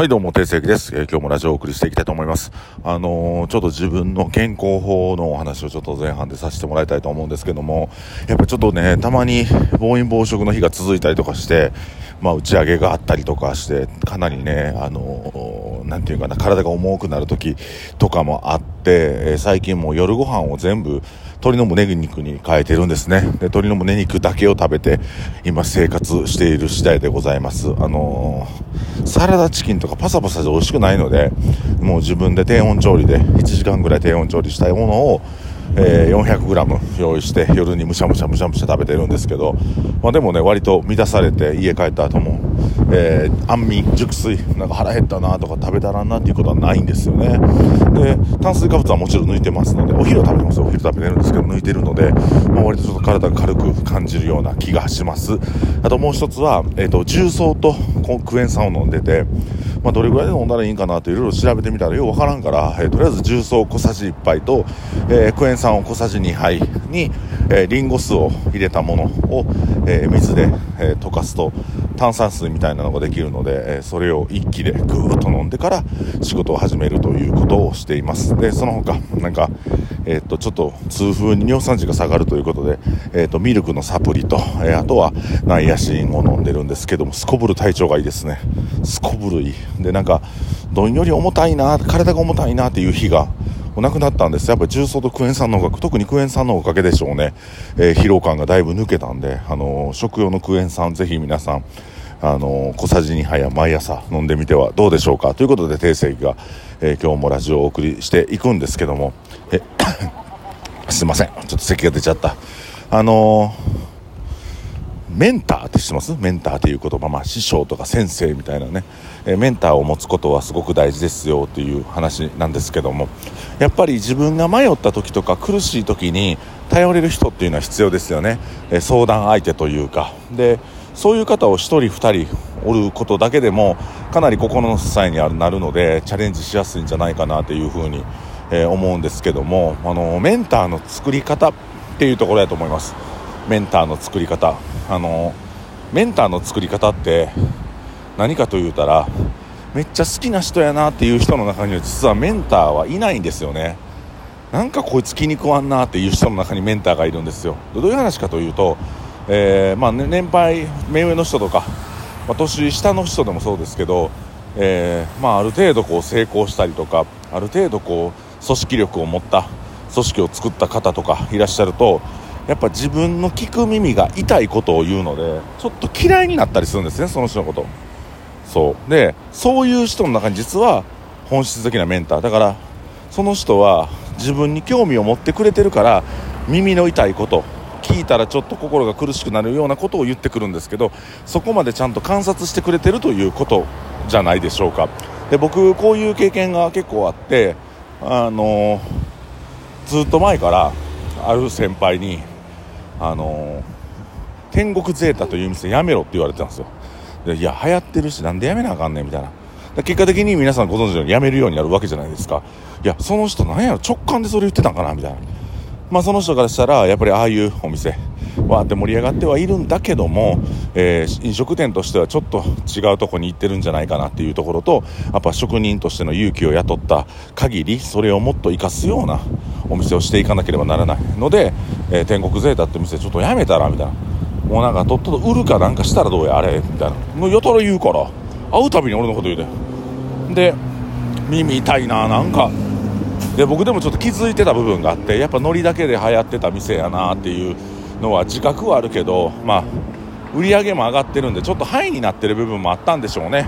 はい、どうも、定石です、えー、今日もラジオをお送りしていきたいと思います。あのー、ちょっと自分の健康法のお話をちょっと前半でさせてもらいたいと思うんですけども、やっぱちょっとね、たまに暴飲暴食の日が続いたりとかして、まあ、打ち上げがあったりとかして、かなりね、あのー、なんていうかな、体が重くなる時とかもあって、え最近もう夜ご飯を全部、鶏の胸肉に変えてるんですね。で、鶏の胸肉だけを食べて、今生活している次第でございます。あのー、サラダチキンとかパサパサで美味しくないので、もう自分で低温調理で、1時間ぐらい低温調理したいものを、えー、400g 用意して夜にむしゃむしゃむしゃむしゃ食べてるんですけど、まあ、でもね割と満たされて家帰った後も、えー、安眠熟睡なんか腹減ったなとか食べたらなっていうことはないんですよね。で炭水化物はもちろん抜いてますのでお昼は食べてますお昼食べてるんですけど抜いてるので、まあ、割とちょっと体が軽く感じるような気がします。あともう一つは、えーと、重曹とクエン酸を飲んでてまあ、どれぐらいで飲んだらいいんかなといろいろ調べてみたらようわからんから、えー、とりあえず重曹小さじ1杯と、えー、クエン酸を小さじ2杯に、えー、リンゴ酢を入れたものを、えー、水で、えー、溶かすと炭酸水みたいなのができるので、えそれを一気でぐーっと飲んでから仕事を始めるということをしています。でその他なんかえ、っとちょっと痛風に尿酸値が下がるということで、え、っとミルクのサプリと、えあとはナイアシンを飲んでるんですけどもすこぶる体調がいいですね。すこぶるいい。でなんかどんより重たいな体が重たいなっていう日がなくなったんです。やっぱり重曹とクエン酸のおかげ特にクエン酸のおかげでしょうね、えー、疲労感がだいぶ抜けたんで、あのー、食用のクエン酸ぜひ皆さんあの、小さじ2杯は毎朝飲んでみてはどうでしょうかということで定石が、え今日もラジオをお送りしていくんですけどもえ すいません。ちょっと咳が出ちゃった。あのメンターって知ってます？メンターっていう言葉、まあ、師匠とか先生みたいなね、えメンターを持つことはすごく大事ですよっていう話なんですけどもやっぱり自分が迷った時とか苦しい時に頼れる人っていうのは必要ですよね、え相談相手というか。でそういう方を1人2人おることだけでもかなり心の支えになるのでチャレンジしやすいんじゃないかなというふうに、え思うんですけどもあのメンターの作り方っていうところだと思います。メンターの作り方。あのメンターの作り方って何かと言うたらめっちゃ好きな人やなっていう人の中には実はメンターはいないんですよね。なんかこいつ気に食わんなっていう人の中にメンターがいるんですよ。どういう話かというと、えー、まあ、年配目上の人とか、まあ、年下の人でもそうですけど、えー、まあ、ある程度こう成功したりとかある程度こう組織力を持った組織を作った方とかいらっしゃるとやっぱ自分の聞く耳が痛いことを言うのでちょっと嫌いになったりするんですねその人のこと。そう。でそういう人の中に実は本質的なメンター。だからその人は自分に興味を持ってくれてるから耳の痛いこと聞いたらちょっと心が苦しくなるようなことを言ってくるんですけどそこまでちゃんと観察してくれてるということじゃないでしょうか。で僕こういう経験が結構あってあのずっと前からある先輩にあの天国ゼータという店やめろって言われてたんですよ。でいや流行ってるしなんでやめなあかんねんみたいな。結果的に皆さんご存知のようにやめるようになるわけじゃないですか。いやその人なんやろ直感でそれ言ってたんかなみたいな。まあその人からしたらやっぱりああいうお店わーって盛り上がってはいるんだけども、えー、飲食店としてはちょっと違うとこに行ってるんじゃないかなっていうところとやっぱ職人としての勇気を雇った限りそれをもっと生かすようなお店をしていかなければならないので、えー、天国ゼータって店ちょっとやめたらみたいな。もうなんかとっとと売るかなんかしたらどうやあれみたいな。もうやたら言うから。会うたびに俺のこと言うてで耳痛いななんか。で僕でもちょっと気づいてた部分があってやっぱノリだけで流行ってた店やなっていうのは自覚はあるけどまあ売り上げも上がってるんでちょっとハイになってる部分もあったんでしょうね。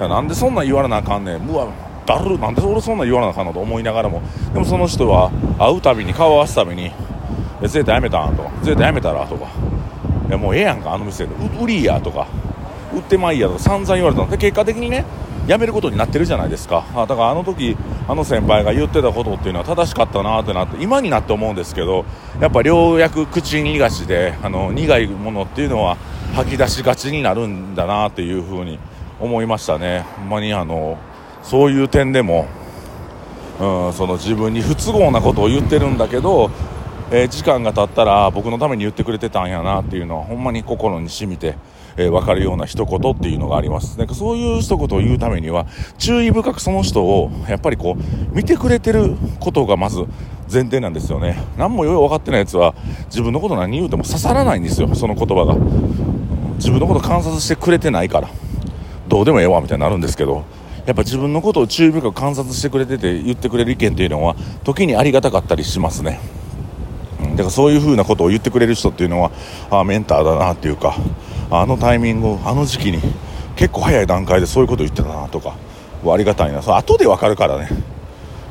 なんでそんなん言われなあかんねん。うわだるなんで俺そんな言わなあかんのと思いながらも。でもその人は会うたびに顔を合わすたびに「ゼータやめたん?」と。か「ゼータやめたら?」とか「いやもうええやんかあの店で。売りや」とか「売ってまいや」とか散々言われたの。で結果的にね辞めることになってるじゃないですか。だからあの時あの先輩が言ってたことっていうのは正しかったなってなって今になって思うんですけどやっぱようやく口にがしであの苦いものっていうのは吐き出しがちになるんだなっていうふうに思いましたね。ほんまにあのそういう点でも、うん、その自分に不都合なことを言ってるんだけど、え、時間が経ったら僕のために言ってくれてたんやなっていうのはほんまに心にしみてえー、分かるような一言っていうのがあります。なんかそういう一言を言うためには、注意深くその人を、やっぱりこう、見てくれてることがまず前提なんですよね。何もよう分かってないやつは、自分のこと何言うても刺さらないんですよ、その言葉が。自分のこと観察してくれてないから。どうでもええわ、みたいになるんですけど、やっぱ自分のことを注意深く観察してくれてて言ってくれる意見っていうのは時にありがたかったりしますね、うん、だからそういう風なことを言ってくれる人っていうのはあメンターだなっていうかあのタイミングあの時期に結構早い段階でそういうこと言ってたなとかありがたいな。そ後で分かるからね。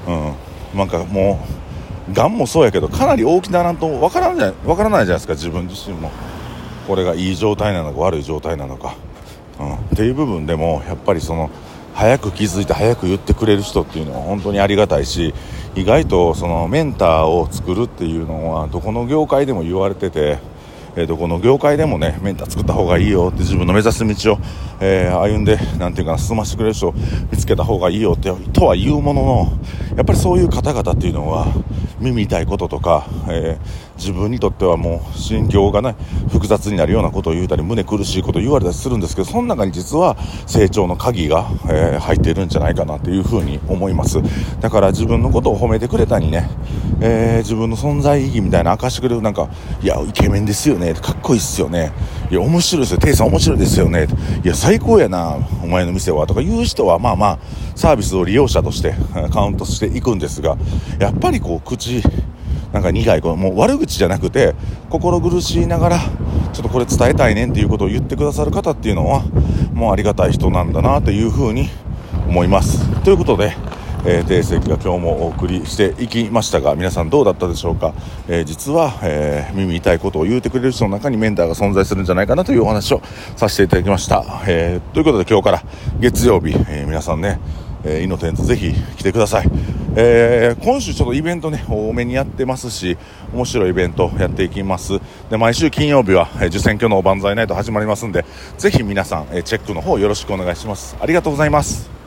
うん。なんかもうがんもそうやけどかなり大きならんと分からない分からないじゃないですか。自分自身も。これがいい状態なのか悪い状態なのか、うん、っていう部分でもやっぱりその早く気づいて早く言ってくれる人っていうのは本当にありがたいし意外とそのメンターを作るっていうのはどこの業界でも言われてて、えどこの業界でもねメンター作った方がいいよって自分の目指す道を、えー、歩んでなんていうかな進ませてくれる人を見つけた方がいいよってとは言うもののやっぱりそういう方々っていうのは耳痛いこととか、えー、自分にとってはもう心境がね複雑になるようなことを言うたり胸苦しいことを言われたりするんですけどその中に実は成長の鍵が、えー、入っているんじゃないかなというふうに思います。だから自分のことを褒めてくれたりね、えー、自分の存在意義みたいな明かしてくれるなんかいやイケメンですよねかっこいいっすよねいや面白いですよテイさん面白いですよねいや最高やなお前の店はとか言う人はまあまあサービスを利用者としてカウントしていくんですがやっぱりこう口なんか苦いもう悪口じゃなくて心苦しいながらちょっとこれ伝えたいねんっていうことを言ってくださる方っていうのはもうありがたい人なんだなというふうに思います。ということで、えー、定石が今日もお送りしていきましたが皆さんどうだったでしょうか、えー、実は、えー、耳痛いことを言うてくれる人の中にメンターが存在するんじゃないかなというお話をさせていただきました、えということで今日から月曜日、え皆さんねえー、イノテントぜひ来てください、えー、今週ちょっとイベントね多めにやってますし面白いイベントやっていきます。で毎週金曜日は、えー、受選挙のおばんざいナイト始まりますんでぜひ皆さん、えー、チェックの方よろしくお願いします。ありがとうございます。